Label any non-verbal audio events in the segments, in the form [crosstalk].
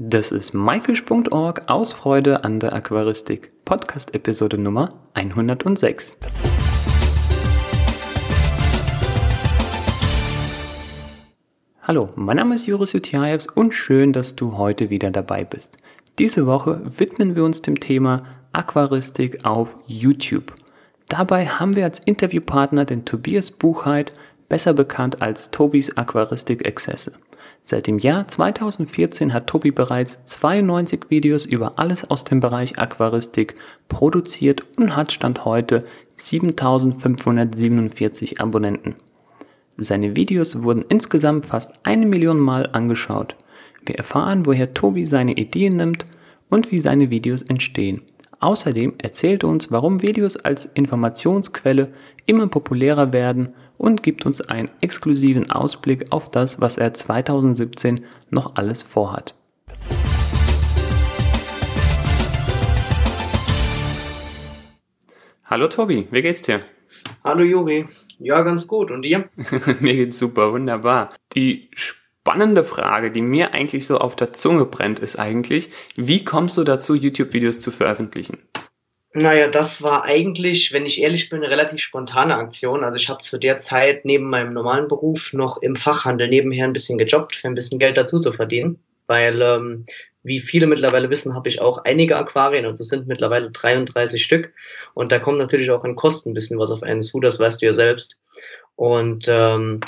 Das ist myfish.org aus Freude an der Aquaristik. Podcast Episode Nummer 106. Hallo, mein Name ist Juris Jutjaevs und schön, dass du heute wieder dabei bist. Diese Woche widmen wir uns dem Thema Aquaristik auf YouTube. Dabei haben wir als Interviewpartner den Tobias Buchheit, besser bekannt als Tobis Aquaristik Exzesse. Seit dem Jahr 2014 hat Tobi bereits 92 Videos über alles aus dem Bereich Aquaristik produziert und hat Stand heute 7547 Abonnenten. Seine Videos wurden insgesamt fast eine Million Mal angeschaut. Wir erfahren, woher Tobi seine Ideen nimmt und wie seine Videos entstehen. Außerdem erzählt er uns, warum Videos als Informationsquelle immer populärer werden und gibt uns einen exklusiven Ausblick auf das, was er 2017 noch alles vorhat. Hallo Tobi, wie geht's dir? Hallo Juri, ja ganz gut und dir? [laughs] mir geht's super, wunderbar. Die spannende Frage, die mir eigentlich so auf der Zunge brennt, ist eigentlich, wie kommst du dazu, YouTube-Videos zu veröffentlichen? Naja, das war eigentlich, wenn ich ehrlich bin, eine relativ spontane Aktion. Also ich habe zu der Zeit neben meinem normalen Beruf noch im Fachhandel nebenher ein bisschen gejobbt, für ein bisschen Geld dazu zu verdienen. Weil, ähm, wie viele mittlerweile wissen, habe ich auch einige Aquarien, also es sind mittlerweile 33 Stück. Und da kommt natürlich auch an Kosten ein bisschen was auf einen zu, das weißt du ja selbst. Und ähm,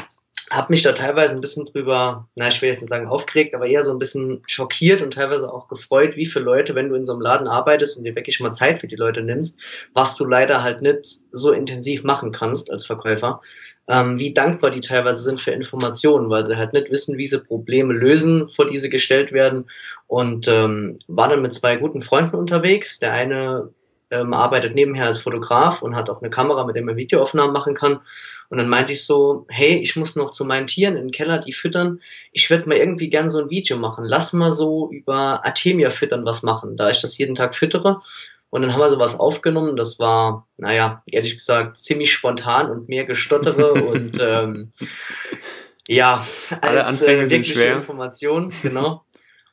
habe mich da teilweise ein bisschen drüber, na, ich will jetzt nicht sagen aufgeregt, aber eher so ein bisschen schockiert und teilweise auch gefreut, wie viele Leute, wenn du in so einem Laden arbeitest und dir wirklich mal Zeit für die Leute nimmst, was du leider halt nicht so intensiv machen kannst als Verkäufer, ähm, wie dankbar die teilweise sind für Informationen, weil sie halt nicht wissen, wie sie Probleme lösen, vor die sie gestellt werden. Und ähm, war dann mit zwei guten Freunden unterwegs. Der eine ähm, arbeitet nebenher als Fotograf und hat auch eine Kamera, mit der man Videoaufnahmen machen kann. Und dann meinte ich so, hey, ich muss noch zu meinen Tieren in den Keller die füttern. Ich würde mal irgendwie gern so ein Video machen. Lass mal so über Artemia füttern was machen, da ich das jeden Tag füttere. Und dann haben wir sowas aufgenommen. Das war, naja, ehrlich gesagt, ziemlich spontan und mehr gestottere [laughs] und ähm, ja, als Alle Anfänge äh, wirkliche Information, genau.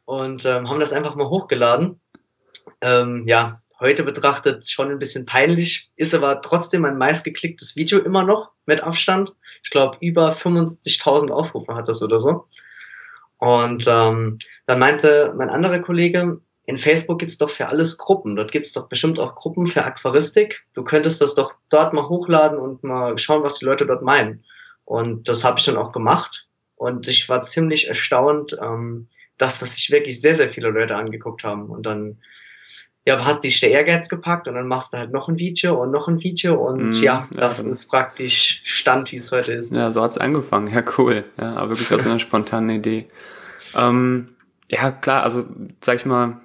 Und ähm, haben das einfach mal hochgeladen. Ähm, ja, heute betrachtet schon ein bisschen peinlich, ist aber trotzdem ein meistgeklicktes Video immer noch mit Abstand. Ich glaube, über 75.000 Aufrufe hat das oder so. Und ähm, dann meinte mein anderer Kollege, in Facebook gibt's doch für alles Gruppen. Dort gibt's doch bestimmt auch Gruppen für Aquaristik. Du könntest das doch dort mal hochladen und mal schauen, was die Leute dort meinen. Und das habe ich dann auch gemacht. Und ich war ziemlich erstaunt, ähm, dass das sich wirklich sehr, sehr viele Leute angeguckt haben. Und dann ja, hast dich der Ehrgeiz gepackt und dann machst du halt noch ein Video und noch ein Video und mm, ja, das ja, ist praktisch Stand, wie es heute ist. Ja, so hat's angefangen. Ja, cool. Ja, aber wirklich aus einer spontanen Idee. Ähm, ja, klar, also sag ich mal,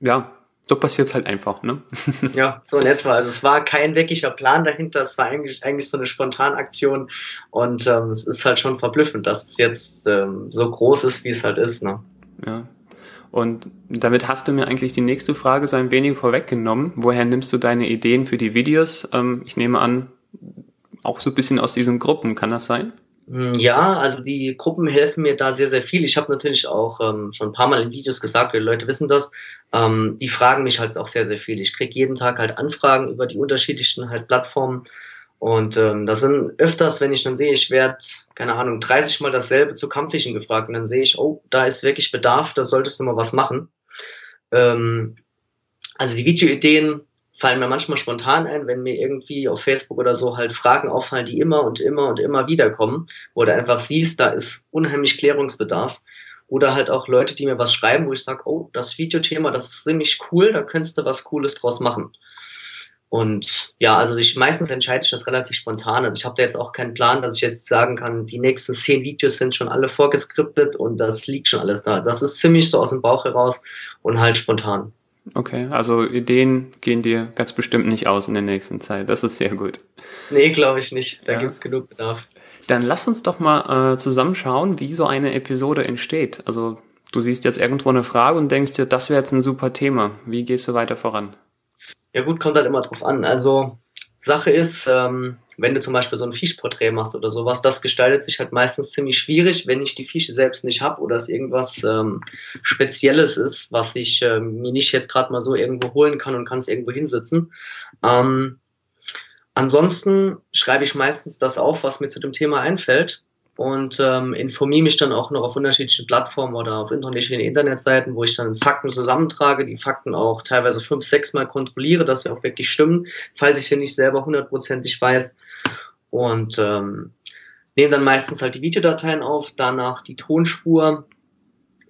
ja, so passiert's halt einfach, ne? ja, so in etwa. Also es war kein wirklicher Plan dahinter, es war eigentlich, eigentlich so eine Spontanaktion und ähm, es ist halt schon verblüffend, dass es jetzt ähm, so groß ist, wie es halt ist, ne? Ja, und damit hast du mir eigentlich die nächste Frage so ein wenig vorweggenommen. Woher nimmst du deine Ideen für die Videos? Ähm, ich nehme an, auch so ein bisschen aus diesen Gruppen, kann das sein? Hm, ja, also die Gruppen helfen mir da sehr, sehr viel. Ich habe natürlich auch ähm, schon ein paar Mal in Videos gesagt, die Leute wissen das, ähm, die fragen mich halt auch sehr, sehr viel. Ich kriege jeden Tag halt Anfragen über die unterschiedlichen halt Plattformen und ähm, das sind öfters, wenn ich dann sehe, ich werde, keine Ahnung, 30 Mal dasselbe zu Kampffischen gefragt und dann sehe ich, oh, da ist wirklich Bedarf, da solltest du mal was machen. Ähm, also die Videoideen fallen mir manchmal spontan ein, wenn mir irgendwie auf Facebook oder so halt Fragen auffallen, die immer und immer und immer wieder kommen, wo du einfach siehst, da ist unheimlich Klärungsbedarf. Oder halt auch Leute, die mir was schreiben, wo ich sage, oh, das Videothema, das ist ziemlich cool, da könntest du was Cooles draus machen. Und ja, also ich meistens entscheide ich das relativ spontan. Also ich habe da jetzt auch keinen Plan, dass ich jetzt sagen kann, die nächsten zehn Videos sind schon alle vorgeskriptet und das liegt schon alles da. Das ist ziemlich so aus dem Bauch heraus und halt spontan. Okay, also Ideen gehen dir ganz bestimmt nicht aus in der nächsten Zeit. Das ist sehr gut. Nee, glaube ich nicht. Da ja. gibt's genug Bedarf. Dann lass uns doch mal äh, zusammenschauen, wie so eine Episode entsteht. Also du siehst jetzt irgendwo eine Frage und denkst dir, das wäre jetzt ein super Thema. Wie gehst du weiter voran? Ja gut, kommt halt immer drauf an. Also Sache ist, ähm, wenn du zum Beispiel so ein Fischporträt machst oder sowas, das gestaltet sich halt meistens ziemlich schwierig, wenn ich die Fische selbst nicht habe oder es irgendwas ähm, Spezielles ist, was ich äh, mir nicht jetzt gerade mal so irgendwo holen kann und kann es irgendwo hinsetzen. Ähm, ansonsten schreibe ich meistens das auf, was mir zu dem Thema einfällt und ähm, informiere mich dann auch noch auf unterschiedlichen Plattformen oder auf unterschiedlichen Internetseiten, wo ich dann Fakten zusammentrage, die Fakten auch teilweise fünf, sechs Mal kontrolliere, dass sie auch wirklich stimmen, falls ich sie nicht selber hundertprozentig weiß. Und ähm, nehme dann meistens halt die Videodateien auf, danach die Tonspur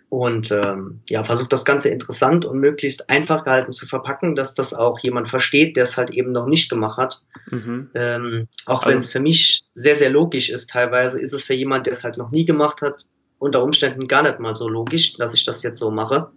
und ähm, ja, versucht das Ganze interessant und möglichst einfach gehalten zu verpacken, dass das auch jemand versteht, der es halt eben noch nicht gemacht hat. Mhm. Ähm, auch also, wenn es für mich sehr, sehr logisch ist, teilweise ist es für jemand, der es halt noch nie gemacht hat, unter Umständen gar nicht mal so logisch, dass ich das jetzt so mache.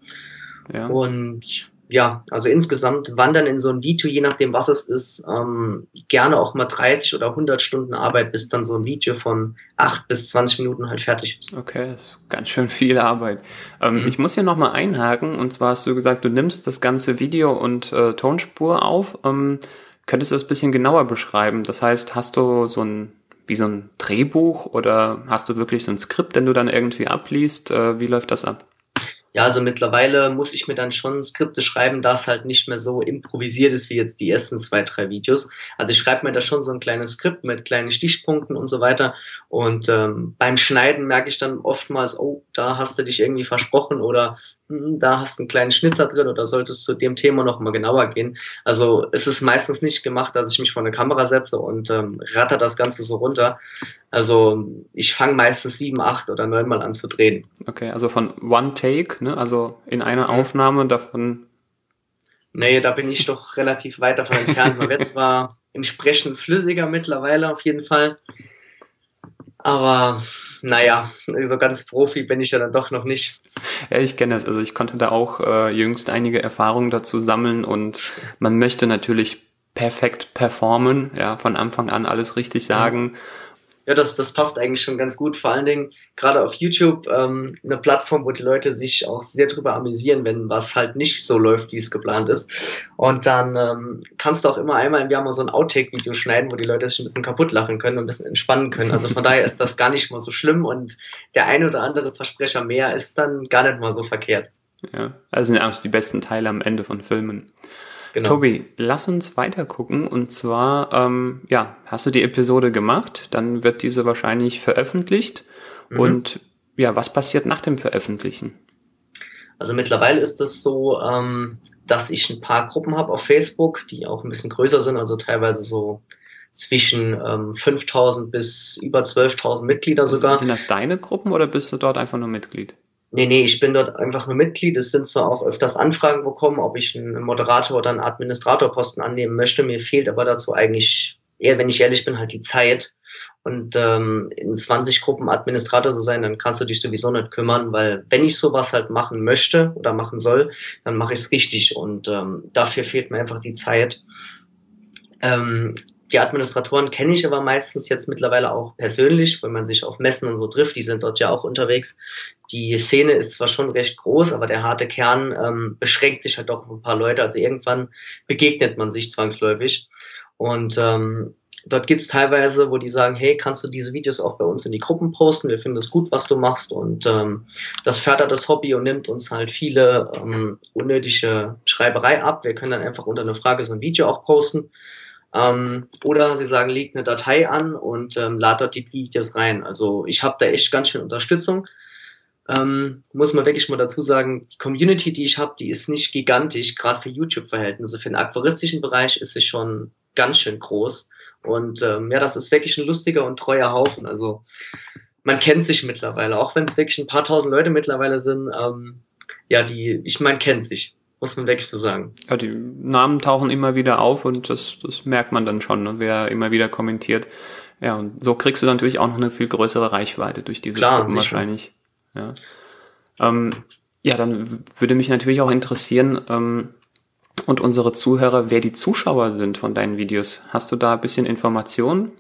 Ja. Und ja, also insgesamt wandern in so ein Video, je nachdem was es ist, ähm, gerne auch mal 30 oder 100 Stunden Arbeit, bis dann so ein Video von 8 bis 20 Minuten halt fertig ist. Okay, das ist ganz schön viel Arbeit. Ähm, mhm. Ich muss hier nochmal einhaken, und zwar hast du gesagt, du nimmst das ganze Video und äh, Tonspur auf. Ähm, könntest du das ein bisschen genauer beschreiben? Das heißt, hast du so ein wie so ein Drehbuch oder hast du wirklich so ein Skript, den du dann irgendwie abliest? Äh, wie läuft das ab? Ja, also mittlerweile muss ich mir dann schon Skripte schreiben, das halt nicht mehr so improvisiert ist wie jetzt die ersten zwei, drei Videos. Also ich schreibe mir da schon so ein kleines Skript mit kleinen Stichpunkten und so weiter. Und ähm, beim Schneiden merke ich dann oftmals, oh, da hast du dich irgendwie versprochen oder hm, da hast du einen kleinen Schnitzer drin oder solltest zu dem Thema noch mal genauer gehen. Also es ist meistens nicht gemacht, dass ich mich vor eine Kamera setze und ähm, ratter das Ganze so runter. Also ich fange meistens sieben, acht oder neunmal an zu drehen. Okay, also von One Take, ne? Also in einer mhm. Aufnahme davon. Nee, da bin ich doch relativ weit davon entfernt. Man wird zwar [laughs] entsprechend flüssiger mittlerweile auf jeden Fall. Aber naja, so ganz Profi bin ich ja dann doch noch nicht. Ja, ich kenne das. Also ich konnte da auch äh, jüngst einige Erfahrungen dazu sammeln und man möchte natürlich perfekt performen, ja, von Anfang an alles richtig sagen. Mhm ja, das, das passt eigentlich schon ganz gut. Vor allen Dingen gerade auf YouTube ähm, eine Plattform, wo die Leute sich auch sehr drüber amüsieren, wenn was halt nicht so läuft, wie es geplant ist. Und dann ähm, kannst du auch immer einmal im Jahr mal so ein Outtake-Video schneiden, wo die Leute sich ein bisschen kaputt lachen können und ein bisschen entspannen können. Also von daher ist das gar nicht mal so schlimm und der ein oder andere Versprecher mehr ist dann gar nicht mal so verkehrt. Ja, also sind ja die besten Teile am Ende von Filmen. Genau. Tobi, lass uns weiter gucken. Und zwar, ähm, ja, hast du die Episode gemacht, dann wird diese wahrscheinlich veröffentlicht. Mhm. Und ja, was passiert nach dem Veröffentlichen? Also mittlerweile ist es so, ähm, dass ich ein paar Gruppen habe auf Facebook, die auch ein bisschen größer sind, also teilweise so zwischen ähm, 5000 bis über 12.000 Mitglieder sogar. Sind das deine Gruppen oder bist du dort einfach nur Mitglied? Nee, nee, ich bin dort einfach nur Mitglied. Es sind zwar auch öfters Anfragen bekommen, ob ich einen Moderator oder einen Administratorposten annehmen möchte. Mir fehlt aber dazu eigentlich, eher, wenn ich ehrlich bin, halt die Zeit. Und ähm, in 20 Gruppen Administrator zu sein, dann kannst du dich sowieso nicht kümmern, weil wenn ich sowas halt machen möchte oder machen soll, dann mache ich es richtig. Und ähm, dafür fehlt mir einfach die Zeit. Ähm, die Administratoren kenne ich aber meistens jetzt mittlerweile auch persönlich, wenn man sich auf Messen und so trifft, die sind dort ja auch unterwegs. Die Szene ist zwar schon recht groß, aber der harte Kern ähm, beschränkt sich halt doch auf ein paar Leute. Also irgendwann begegnet man sich zwangsläufig. Und ähm, dort gibt's teilweise, wo die sagen, hey, kannst du diese Videos auch bei uns in die Gruppen posten? Wir finden es gut, was du machst. Und ähm, das fördert das Hobby und nimmt uns halt viele ähm, unnötige Schreiberei ab. Wir können dann einfach unter eine Frage so ein Video auch posten. Ähm, oder sie sagen, legt eine Datei an und ähm, lad dort die Videos rein. Also ich habe da echt ganz schön Unterstützung. Ähm, muss man wirklich mal dazu sagen, die Community, die ich habe, die ist nicht gigantisch, gerade für YouTube-Verhältnisse. Für den aquaristischen Bereich ist sie schon ganz schön groß. Und ähm, ja, das ist wirklich ein lustiger und treuer Haufen. Also man kennt sich mittlerweile, auch wenn es wirklich ein paar tausend Leute mittlerweile sind. Ähm, ja, die, ich meine, kennt sich muss man wirklich so sagen. Ja, die Namen tauchen immer wieder auf und das, das merkt man dann schon, ne, wer immer wieder kommentiert. Ja, und so kriegst du natürlich auch noch eine viel größere Reichweite durch diese Klar, Gruppen wahrscheinlich. Ja. Ähm, ja, dann würde mich natürlich auch interessieren, ähm, und unsere Zuhörer, wer die Zuschauer sind von deinen Videos. Hast du da ein bisschen Informationen?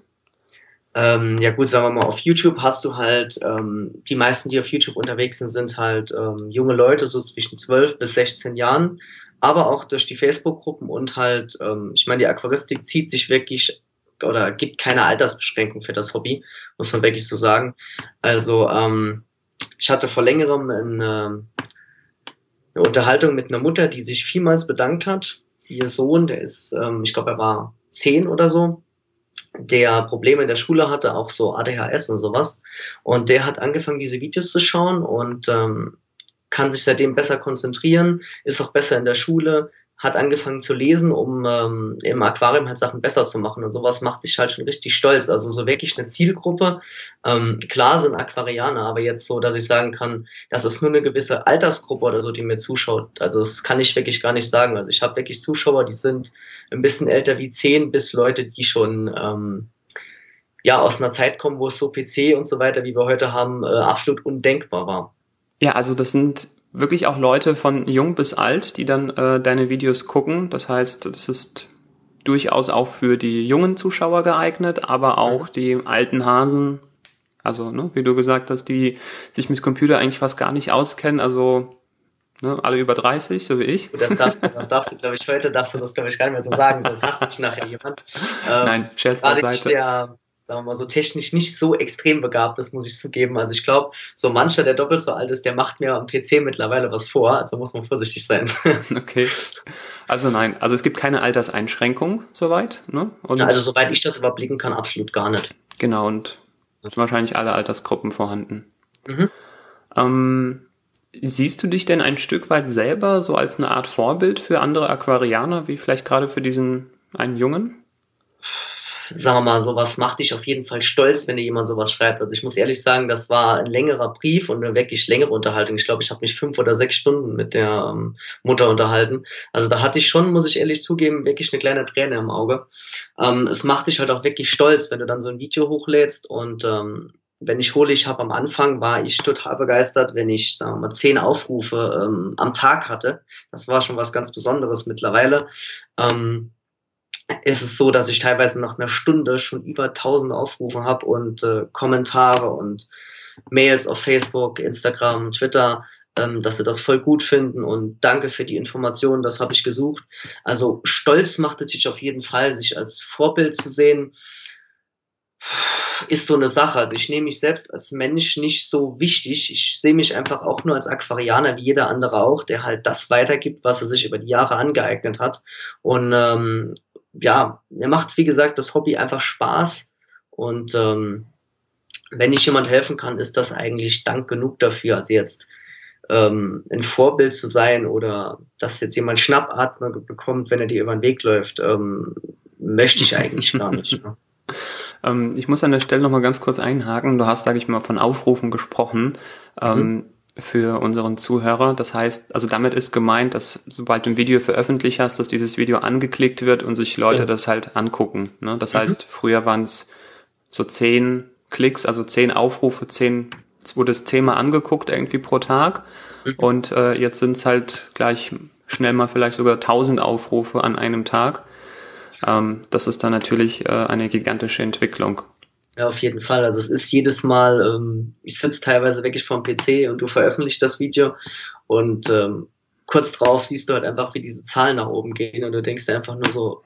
Ähm, ja gut, sagen wir mal, auf YouTube hast du halt, ähm, die meisten, die auf YouTube unterwegs sind, sind halt ähm, junge Leute, so zwischen 12 bis 16 Jahren, aber auch durch die Facebook-Gruppen und halt, ähm, ich meine, die Aquaristik zieht sich wirklich oder gibt keine Altersbeschränkung für das Hobby, muss man wirklich so sagen. Also ähm, ich hatte vor längerem eine, eine Unterhaltung mit einer Mutter, die sich vielmals bedankt hat. Ihr Sohn, der ist, ähm, ich glaube, er war zehn oder so, der Probleme in der Schule hatte, auch so ADHS und sowas. Und der hat angefangen, diese Videos zu schauen und ähm, kann sich seitdem besser konzentrieren, ist auch besser in der Schule, hat angefangen zu lesen, um ähm, im Aquarium halt Sachen besser zu machen. Und sowas macht dich halt schon richtig stolz. Also so wirklich eine Zielgruppe. Ähm, klar sind Aquarianer, aber jetzt so, dass ich sagen kann, das ist nur eine gewisse Altersgruppe oder so, die mir zuschaut. Also das kann ich wirklich gar nicht sagen. Also ich habe wirklich Zuschauer, die sind ein bisschen älter wie zehn, bis Leute, die schon ähm, ja aus einer Zeit kommen, wo es so PC und so weiter, wie wir heute haben, äh, absolut undenkbar war. Ja, also das sind wirklich auch Leute von jung bis alt, die dann äh, deine Videos gucken. Das heißt, das ist durchaus auch für die jungen Zuschauer geeignet, aber auch mhm. die alten Hasen, also ne, wie du gesagt hast, die sich mit Computer eigentlich fast gar nicht auskennen, also ne, alle über 30, so wie ich. Das darfst du, das darfst du, glaube ich, heute darfst du das, glaube ich, gar nicht mehr so sagen, sonst hasst dich nachher jemand. [laughs] Ähm, Nein, Scherz beiseite. Der, sagen wir mal so, technisch nicht so extrem begabt ist, muss ich zugeben. Also ich glaube, so mancher, der doppelt so alt ist, der macht mir am PC mittlerweile was vor. Also muss man vorsichtig sein. [laughs] okay. Also nein, also es gibt keine Alterseinschränkung soweit. Ne? Ja, also soweit ich das überblicken kann, absolut gar nicht. Genau, und wahrscheinlich alle Altersgruppen vorhanden. Mhm. Ähm, siehst du dich denn ein Stück weit selber so als eine Art Vorbild für andere Aquarianer, wie vielleicht gerade für diesen einen Jungen? Sagen wir mal, sowas macht dich auf jeden Fall stolz, wenn dir jemand sowas schreibt. Also ich muss ehrlich sagen, das war ein längerer Brief und eine wirklich längere Unterhaltung. Ich glaube, ich habe mich fünf oder sechs Stunden mit der ähm, Mutter unterhalten. Also da hatte ich schon, muss ich ehrlich zugeben, wirklich eine kleine Träne im Auge. Ähm, es macht dich halt auch wirklich stolz, wenn du dann so ein Video hochlädst und ähm, wenn ich hole, ich habe am Anfang war ich total begeistert, wenn ich, sagen wir mal, zehn Aufrufe ähm, am Tag hatte. Das war schon was ganz Besonderes mittlerweile. Ähm, ist es so, dass ich teilweise nach einer Stunde schon über 1000 Aufrufe habe und äh, Kommentare und Mails auf Facebook, Instagram, Twitter, ähm, dass sie das voll gut finden und danke für die Informationen, das habe ich gesucht. Also stolz macht es sich auf jeden Fall, sich als Vorbild zu sehen, ist so eine Sache. Also ich nehme mich selbst als Mensch nicht so wichtig. Ich sehe mich einfach auch nur als Aquarianer, wie jeder andere auch, der halt das weitergibt, was er sich über die Jahre angeeignet hat. Und ähm, ja, mir macht, wie gesagt, das Hobby einfach Spaß. Und ähm, wenn ich jemand helfen kann, ist das eigentlich Dank genug dafür. Also jetzt ähm, ein Vorbild zu sein oder dass jetzt jemand Schnappatmer bekommt, wenn er dir über den Weg läuft, ähm, möchte ich eigentlich gar nicht. Ne? [laughs] Ähm, ich muss an der Stelle nochmal ganz kurz einhaken. Du hast, sage ich mal, von Aufrufen gesprochen. Ähm, mhm für unseren Zuhörer. Das heißt, also damit ist gemeint, dass sobald du ein Video veröffentlicht hast, dass dieses Video angeklickt wird und sich Leute ja. das halt angucken. Ne? Das mhm. heißt, früher waren es so zehn Klicks, also zehn Aufrufe, zehn, wurde es zehnmal angeguckt irgendwie pro Tag. Mhm. Und äh, jetzt sind es halt gleich schnell mal vielleicht sogar tausend Aufrufe an einem Tag. Ähm, das ist dann natürlich äh, eine gigantische Entwicklung. Ja, auf jeden Fall. Also es ist jedes Mal, ähm, ich sitze teilweise wirklich vorm PC und du veröffentlichst das Video und ähm, kurz drauf siehst du halt einfach, wie diese Zahlen nach oben gehen und du denkst dir einfach nur so,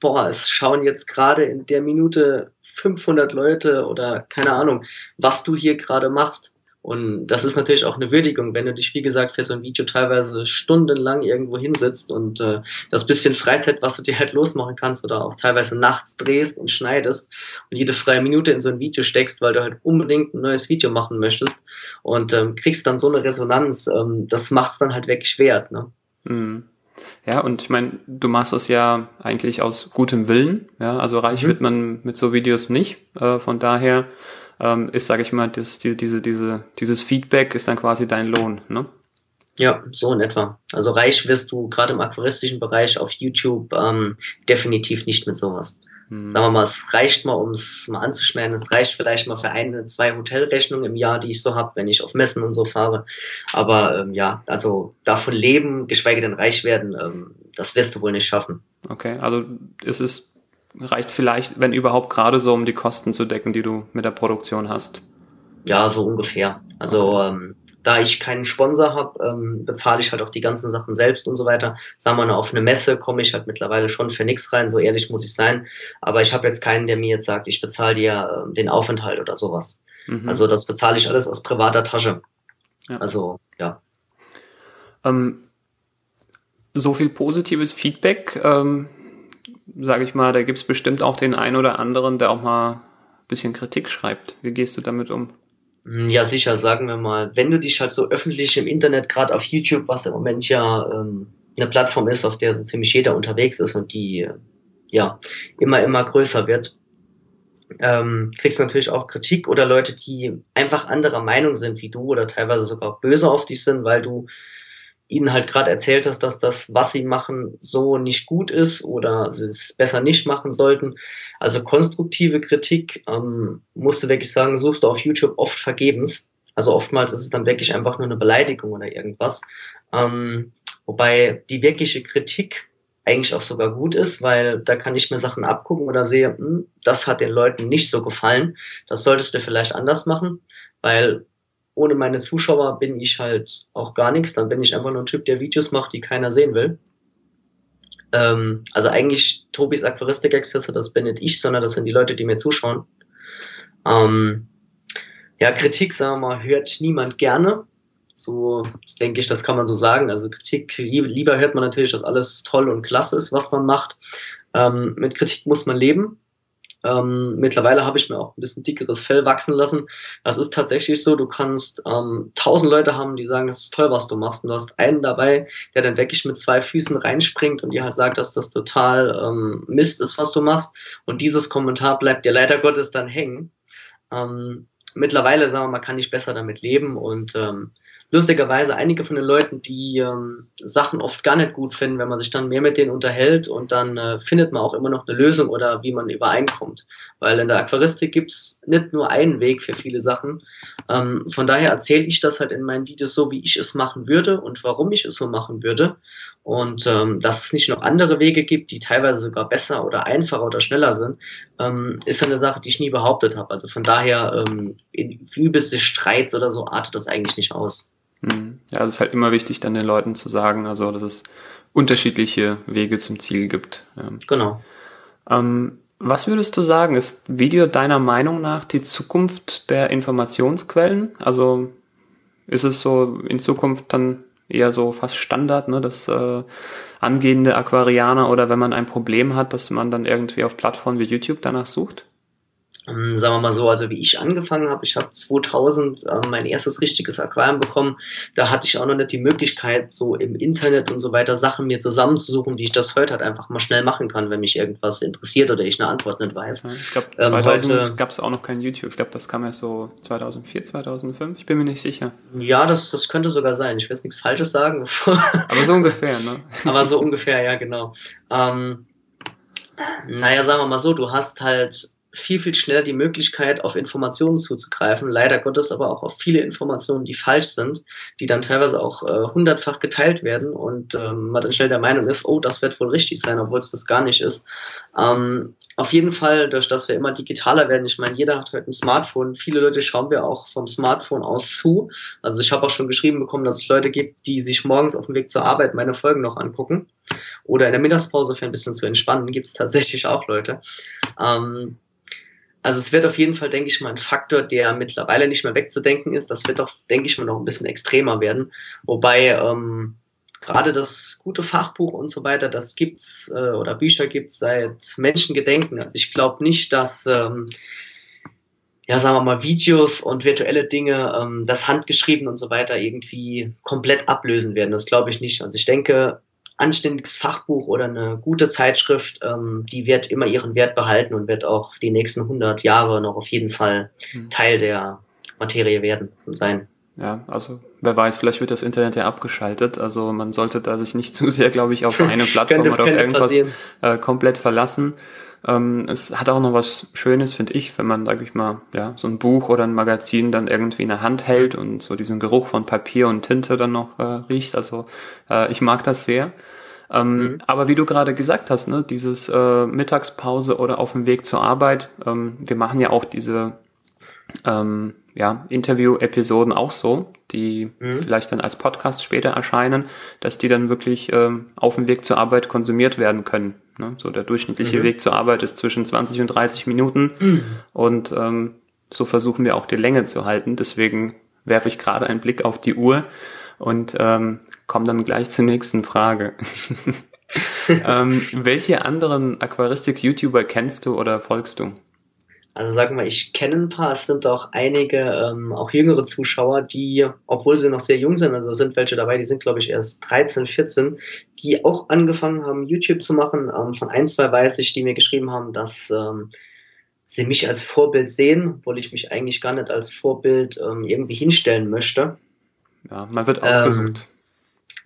boah, es schauen jetzt gerade in der Minute 500 Leute oder keine Ahnung, was du hier gerade machst. Und das ist natürlich auch eine Würdigung, wenn du dich, wie gesagt, für so ein Video teilweise stundenlang irgendwo hinsetzt und äh, das bisschen Freizeit, was du dir halt losmachen kannst oder auch teilweise nachts drehst und schneidest und jede freie Minute in so ein Video steckst, weil du halt unbedingt ein neues Video machen möchtest und ähm, kriegst dann so eine Resonanz, ähm, das macht's dann halt wirklich wert. Ne? Mhm. Ja, und ich meine, du machst das ja eigentlich aus gutem Willen. Ja, also reich mhm. wird man mit so Videos nicht. Äh, von daher ähm, ist, sage ich mal, das, die, diese, diese, dieses Feedback ist dann quasi dein Lohn, ne? Ja, so in etwa. Also reich wirst du gerade im aquaristischen Bereich auf YouTube ähm, definitiv nicht mit sowas. Hm. Sagen wir mal, es reicht mal, um es mal anzuschneiden, es reicht vielleicht mal für eine, zwei Hotelrechnungen im Jahr, die ich so habe, wenn ich auf Messen und so fahre. Aber ähm, ja, also davon leben, geschweige denn reich werden, ähm, das wirst du wohl nicht schaffen. Okay, also es ist reicht vielleicht, wenn überhaupt gerade so, um die Kosten zu decken, die du mit der Produktion hast. Ja, so ungefähr. Also ähm, da ich keinen Sponsor habe, ähm, bezahle ich halt auch die ganzen Sachen selbst und so weiter. Sagen wir mal, auf eine Messe komme ich halt mittlerweile schon für nichts rein, so ehrlich muss ich sein. Aber ich habe jetzt keinen, der mir jetzt sagt, ich bezahle dir äh, den Aufenthalt oder sowas. Mhm. Also das bezahle ich alles aus privater Tasche. Ja. Also, ja. Ähm, so viel positives Feedback, ähm, sage ich mal, da gibt es bestimmt auch den einen oder anderen, der auch mal ein bisschen Kritik schreibt. Wie gehst du damit um? Hm, ja, sicher, sagen wir mal. Wenn du dich halt so öffentlich im Internet, gerade auf YouTube, was im Moment ja ähm, eine Plattform ist, auf der so ziemlich jeder unterwegs ist und die ja immer, immer größer wird, ähm, kriegst natürlich auch Kritik oder Leute, die einfach anderer Meinung sind wie du oder teilweise sogar böse auf dich sind, weil du ihnen halt gerade erzählt hast, dass das, was sie machen, so nicht gut ist oder sie es besser nicht machen sollten. Also konstruktive Kritik, ähm, musst du wirklich sagen, suchst du auf YouTube oft vergebens. Also oftmals ist es dann wirklich einfach nur eine Beleidigung oder irgendwas. Ähm, wobei die wirkliche Kritik eigentlich auch sogar gut ist, weil da kann ich mir Sachen abgucken oder sehe, hm, das hat den Leuten nicht so gefallen. Das solltest du vielleicht anders machen, weil ohne meine Zuschauer bin ich halt auch gar nichts. Dann bin ich einfach nur ein Typ, der Videos macht, die keiner sehen will. Ähm, also eigentlich Tobis Aquaristik-Exzesse, das bin nicht ich, sondern das sind die Leute, die mir zuschauen. Ähm, ja, Kritik, sagen wir mal, hört niemand gerne. So denke ich, das kann man so sagen. Also Kritik, lieber hört man natürlich, dass alles toll und klasse ist, was man macht. Ähm, mit Kritik muss man leben. Ähm, mittlerweile habe ich mir auch ein bisschen dickeres Fell wachsen lassen. Das ist tatsächlich so, du kannst ähm, tausend Leute haben, die sagen, das ist toll, was du machst. Und du hast einen dabei, der dann wirklich mit zwei Füßen reinspringt und dir halt sagt, dass das total ähm, Mist ist, was du machst. Und dieses Kommentar bleibt dir leider Gottes dann hängen. Ähm, mittlerweile, sagen wir mal, kann ich besser damit leben und ähm, lustigerweise einige von den Leuten, die ähm, Sachen oft gar nicht gut finden, wenn man sich dann mehr mit denen unterhält und dann äh, findet man auch immer noch eine Lösung oder wie man übereinkommt. Weil in der Aquaristik gibt's nicht nur einen Weg für viele Sachen. Ähm, von daher erzähle ich das halt in meinen Videos so, wie ich es machen würde und warum ich es so machen würde. Und ähm, dass es nicht noch andere Wege gibt, die teilweise sogar besser oder einfacher oder schneller sind, ähm, ist eine Sache, die ich nie behauptet habe. Also von daher, ähm, in übelste Streits oder so artet das eigentlich nicht aus. Hm. Ja, es ist halt immer wichtig, dann den Leuten zu sagen, also dass es unterschiedliche Wege zum Ziel gibt. Genau. Ähm, was würdest du sagen, ist Video deiner Meinung nach die Zukunft der Informationsquellen? Also ist es so in Zukunft dann eher so fast Standard, ne, dass äh, angehende Aquarianer oder wenn man ein Problem hat, dass man dann irgendwie auf Plattformen wie YouTube danach sucht? Ähm, sagen wir mal so, also wie ich angefangen habe, ich habe 2000 äh, mein erstes richtiges Aquarium bekommen, da hatte ich auch noch nicht die Möglichkeit, so im Internet und so weiter Sachen mir zusammenzusuchen, die ich das heute halt einfach mal schnell machen kann, wenn mich irgendwas interessiert oder ich eine Antwort nicht weiß. Ja, ich glaube, 2000 ähm, gab es auch noch kein YouTube. Ich glaube, das kam erst so 2004, 2005. Ich bin mir nicht sicher. Ja, das, das könnte sogar sein. Ich will jetzt nichts Falsches sagen. [laughs] Aber so ungefähr, ne? Aber so ungefähr, ja, genau. Ähm, naja, sagen wir mal so, du hast halt viel, viel schneller die Möglichkeit, auf Informationen zuzugreifen. Leider Gottes aber auch auf viele Informationen, die falsch sind, die dann teilweise auch äh, hundertfach geteilt werden und ähm, man dann schnell der Meinung ist, oh, das wird wohl richtig sein, obwohl es das gar nicht ist. Ähm, auf jeden Fall, durch dass wir immer digitaler werden, ich meine, jeder hat heute ein Smartphone. Viele Leute schauen wir auch vom Smartphone aus zu. Also ich habe auch schon geschrieben bekommen, dass es Leute gibt, die sich morgens auf dem Weg zur Arbeit meine Folgen noch angucken. Oder in der Mittagspause für ein bisschen zu entspannen, gibt es tatsächlich auch Leute. Ähm, also es wird auf jeden Fall, denke ich mal, ein Faktor, der mittlerweile nicht mehr wegzudenken ist. Das wird auch, denke ich mal, noch ein bisschen extremer werden. Wobei ähm, gerade das gute Fachbuch und so weiter, das gibt's äh, oder Bücher gibt's seit Menschengedenken. Also ich glaube nicht, dass ähm, ja, sagen wir mal, Videos und virtuelle Dinge, ähm, das Handgeschrieben und so weiter irgendwie komplett ablösen werden. Das glaube ich nicht. Also ich denke, anständiges Fachbuch oder eine gute Zeitschrift, ähm, die wird immer ihren Wert behalten und wird auch die nächsten 100 Jahre noch auf jeden Fall mhm. Teil der Materie werden und sein. Ja, also wer weiß, vielleicht wird das Internet ja abgeschaltet. Also man sollte da sich nicht zu sehr, glaube ich, auf [laughs] eine Plattform könnte, oder auf irgendwas äh, komplett verlassen. Ähm, es hat auch noch was Schönes, finde ich, wenn man, sag ich mal, ja, so ein Buch oder ein Magazin dann irgendwie in der Hand hält und so diesen Geruch von Papier und Tinte dann noch äh, riecht. Also äh, ich mag das sehr. Ähm, mhm. Aber wie du gerade gesagt hast, ne, dieses äh, Mittagspause oder auf dem Weg zur Arbeit, ähm, wir machen ja auch diese ähm, ja, Interview-Episoden auch so, die mhm. vielleicht dann als Podcast später erscheinen, dass die dann wirklich ähm, auf dem Weg zur Arbeit konsumiert werden können. Ne? So der durchschnittliche mhm. Weg zur Arbeit ist zwischen 20 und 30 Minuten mhm. und ähm, so versuchen wir auch die Länge zu halten. Deswegen werfe ich gerade einen Blick auf die Uhr und ähm, komme dann gleich zur nächsten Frage. [laughs] [laughs] ähm, welche anderen Aquaristik-YouTuber kennst du oder folgst du? Also sagen wir, ich kenne ein paar, es sind auch einige, ähm, auch jüngere Zuschauer, die, obwohl sie noch sehr jung sind, also sind welche dabei, die sind glaube ich erst 13, 14, die auch angefangen haben, YouTube zu machen. Ähm, von ein, zwei weiß ich, die mir geschrieben haben, dass ähm, sie mich als Vorbild sehen, obwohl ich mich eigentlich gar nicht als Vorbild ähm, irgendwie hinstellen möchte. Ja, man wird ausgesucht. Ähm,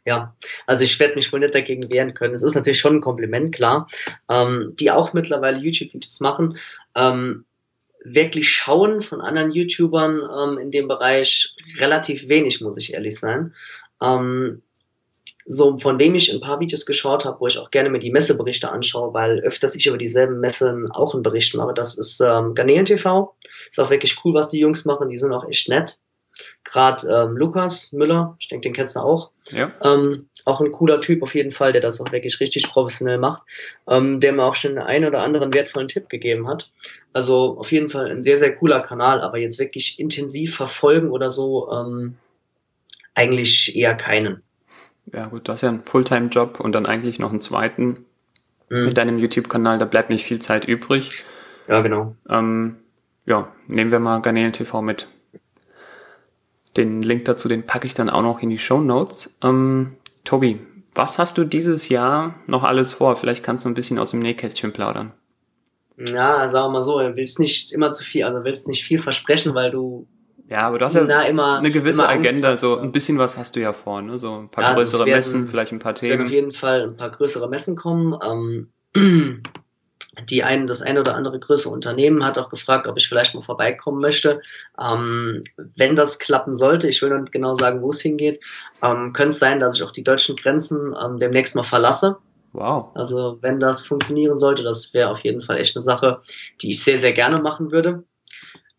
ja, also ich werde mich wohl nicht dagegen wehren können. Es ist natürlich schon ein Kompliment, klar. Ähm, die auch mittlerweile YouTube-Videos machen. Ähm, wirklich schauen von anderen YouTubern ähm, in dem Bereich relativ wenig, muss ich ehrlich sein. Ähm, so von wem ich ein paar Videos geschaut habe, wo ich auch gerne mir die Messeberichte anschaue, weil öfters ich über dieselben Messen auch einen Bericht mache. Das ist ähm, Garnelen TV. Ist auch wirklich cool, was die Jungs machen. Die sind auch echt nett. Gerade ähm, Lukas Müller, ich denke, den kennst du auch. Ja. Ähm, auch ein cooler Typ auf jeden Fall, der das auch wirklich richtig professionell macht, ähm, der mir auch schon einen oder anderen wertvollen Tipp gegeben hat. Also auf jeden Fall ein sehr, sehr cooler Kanal, aber jetzt wirklich intensiv verfolgen oder so, ähm, eigentlich eher keinen. Ja gut, du hast ja einen Fulltime-Job und dann eigentlich noch einen zweiten mhm. mit deinem YouTube-Kanal, da bleibt nicht viel Zeit übrig. Ja, genau. Ähm, ja, nehmen wir mal Garnelen TV mit. Den Link dazu, den packe ich dann auch noch in die Show Notes. Ähm, Tobi, was hast du dieses Jahr noch alles vor? Vielleicht kannst du ein bisschen aus dem Nähkästchen plaudern. Ja, sagen wir mal so, du willst nicht immer zu viel, also willst nicht viel versprechen, weil du ja, aber du hast ja na, immer, eine gewisse Agenda, hast, so ein bisschen was hast du ja vor, ne? So ein paar ja, größere werden, Messen, vielleicht ein paar Themen. Es werden auf jeden Fall ein paar größere Messen kommen. Ähm, [clears throat] die ein, das eine oder andere größere Unternehmen hat auch gefragt, ob ich vielleicht mal vorbeikommen möchte. Ähm, wenn das klappen sollte, ich will noch nicht genau sagen, wo es hingeht, ähm, könnte es sein, dass ich auch die deutschen Grenzen ähm, demnächst mal verlasse. Wow. Also wenn das funktionieren sollte, das wäre auf jeden Fall echt eine Sache, die ich sehr, sehr gerne machen würde.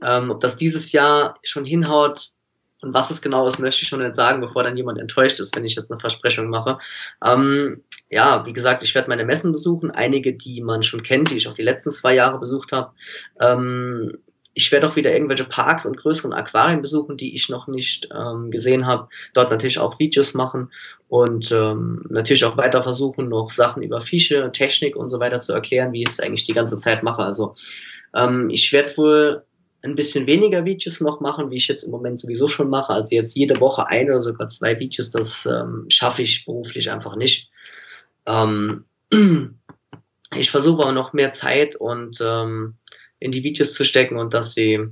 Ähm, ob das dieses Jahr schon hinhaut, und was es genau ist, möchte ich schon nicht sagen, bevor dann jemand enttäuscht ist, wenn ich jetzt eine Versprechung mache. Ja, wie gesagt, ich werde meine Messen besuchen, einige, die man schon kennt, die ich auch die letzten zwei Jahre besucht habe. Ähm, ich werde auch wieder irgendwelche Parks und größeren Aquarien besuchen, die ich noch nicht ähm, gesehen habe. Dort natürlich auch Videos machen und ähm, natürlich auch weiter versuchen, noch Sachen über Fische, Technik und so weiter zu erklären, wie ich es eigentlich die ganze Zeit mache. Also ähm, ich werde wohl ein bisschen weniger Videos noch machen, wie ich jetzt im Moment sowieso schon mache. Also jetzt jede Woche ein oder sogar zwei Videos, das ähm, schaffe ich beruflich einfach nicht. Ähm, [clears throat] ich versuche auch noch mehr Zeit und ähm, in die Videos zu stecken und dass sie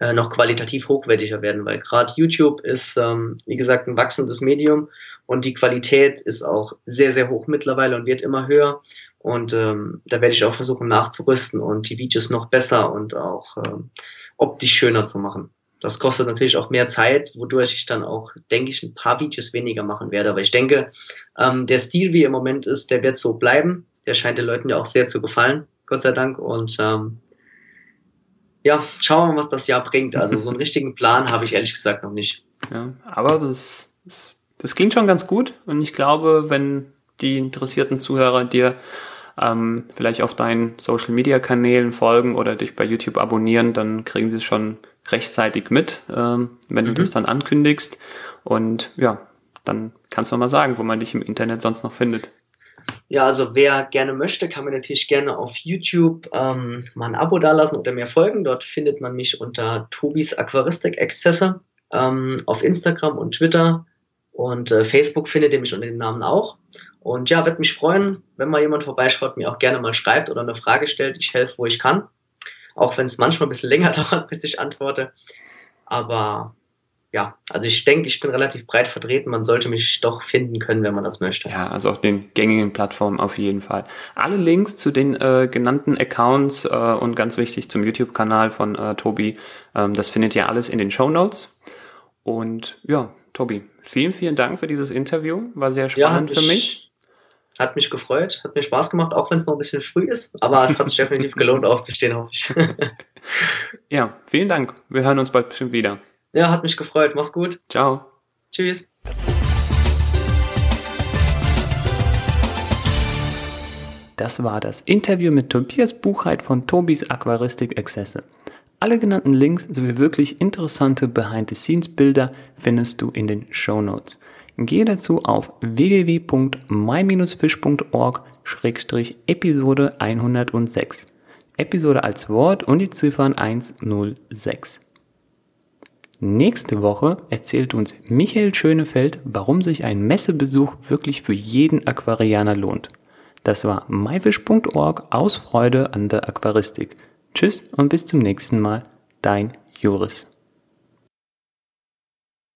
äh, noch qualitativ hochwertiger werden, weil gerade YouTube ist, ähm, wie gesagt, ein wachsendes Medium und die Qualität ist auch sehr, sehr hoch mittlerweile und wird immer höher. Und ähm, da werde ich auch versuchen nachzurüsten und die Videos noch besser und auch ähm, optisch schöner zu machen. Das kostet natürlich auch mehr Zeit, wodurch ich dann auch, denke ich, ein paar Videos weniger machen werde. Aber ich denke, ähm, der Stil, wie er im Moment ist, der wird so bleiben. Der scheint den Leuten ja auch sehr zu gefallen, Gott sei Dank. Und ähm, ja, schauen wir mal, was das Jahr bringt. Also so einen [laughs] richtigen Plan habe ich ehrlich gesagt noch nicht. Ja, aber das, das, das klingt schon ganz gut. Und ich glaube, wenn die interessierten Zuhörer dir ähm, vielleicht auf deinen Social Media Kanälen folgen oder dich bei YouTube abonnieren, dann kriegen sie es schon rechtzeitig mit, ähm, wenn mhm. du das dann ankündigst. Und ja, dann kannst du mal sagen, wo man dich im Internet sonst noch findet. Ja, also wer gerne möchte, kann mir natürlich gerne auf YouTube ähm, mal ein Abo dalassen oder mir folgen. Dort findet man mich unter Tobis Aquaristik Exzesse. Ähm, auf Instagram und Twitter und äh, Facebook findet ihr mich unter dem Namen auch. Und ja, würde mich freuen, wenn mal jemand vorbeischaut, mir auch gerne mal schreibt oder eine Frage stellt. Ich helfe, wo ich kann. Auch wenn es manchmal ein bisschen länger [laughs] dauert, bis ich antworte. Aber ja, also ich denke, ich bin relativ breit vertreten. Man sollte mich doch finden können, wenn man das möchte. Ja, also auf den gängigen Plattformen auf jeden Fall. Alle Links zu den äh, genannten Accounts äh, und ganz wichtig zum YouTube-Kanal von äh, Tobi, ähm, das findet ihr alles in den Show Notes. Und ja, Tobi, vielen, vielen Dank für dieses Interview. War sehr spannend ja, für mich. Hat mich gefreut, hat mir Spaß gemacht, auch wenn es noch ein bisschen früh ist, aber es hat sich [laughs] definitiv gelohnt, aufzustehen, hoffe ich. [laughs] ja, vielen Dank. Wir hören uns bald bestimmt wieder. Ja, hat mich gefreut. Mach's gut. Ciao. Tschüss. Das war das Interview mit Tobias Buchheit von Tobis Aquaristik Accesse. Alle genannten Links sowie wirklich interessante Behind-the-Scenes-Bilder findest du in den Show Notes. Gehe dazu auf www.my-fish.org-episode 106. Episode als Wort und die Ziffern 106. Nächste Woche erzählt uns Michael Schönefeld, warum sich ein Messebesuch wirklich für jeden Aquarianer lohnt. Das war myfish.org aus Freude an der Aquaristik. Tschüss und bis zum nächsten Mal, dein Joris.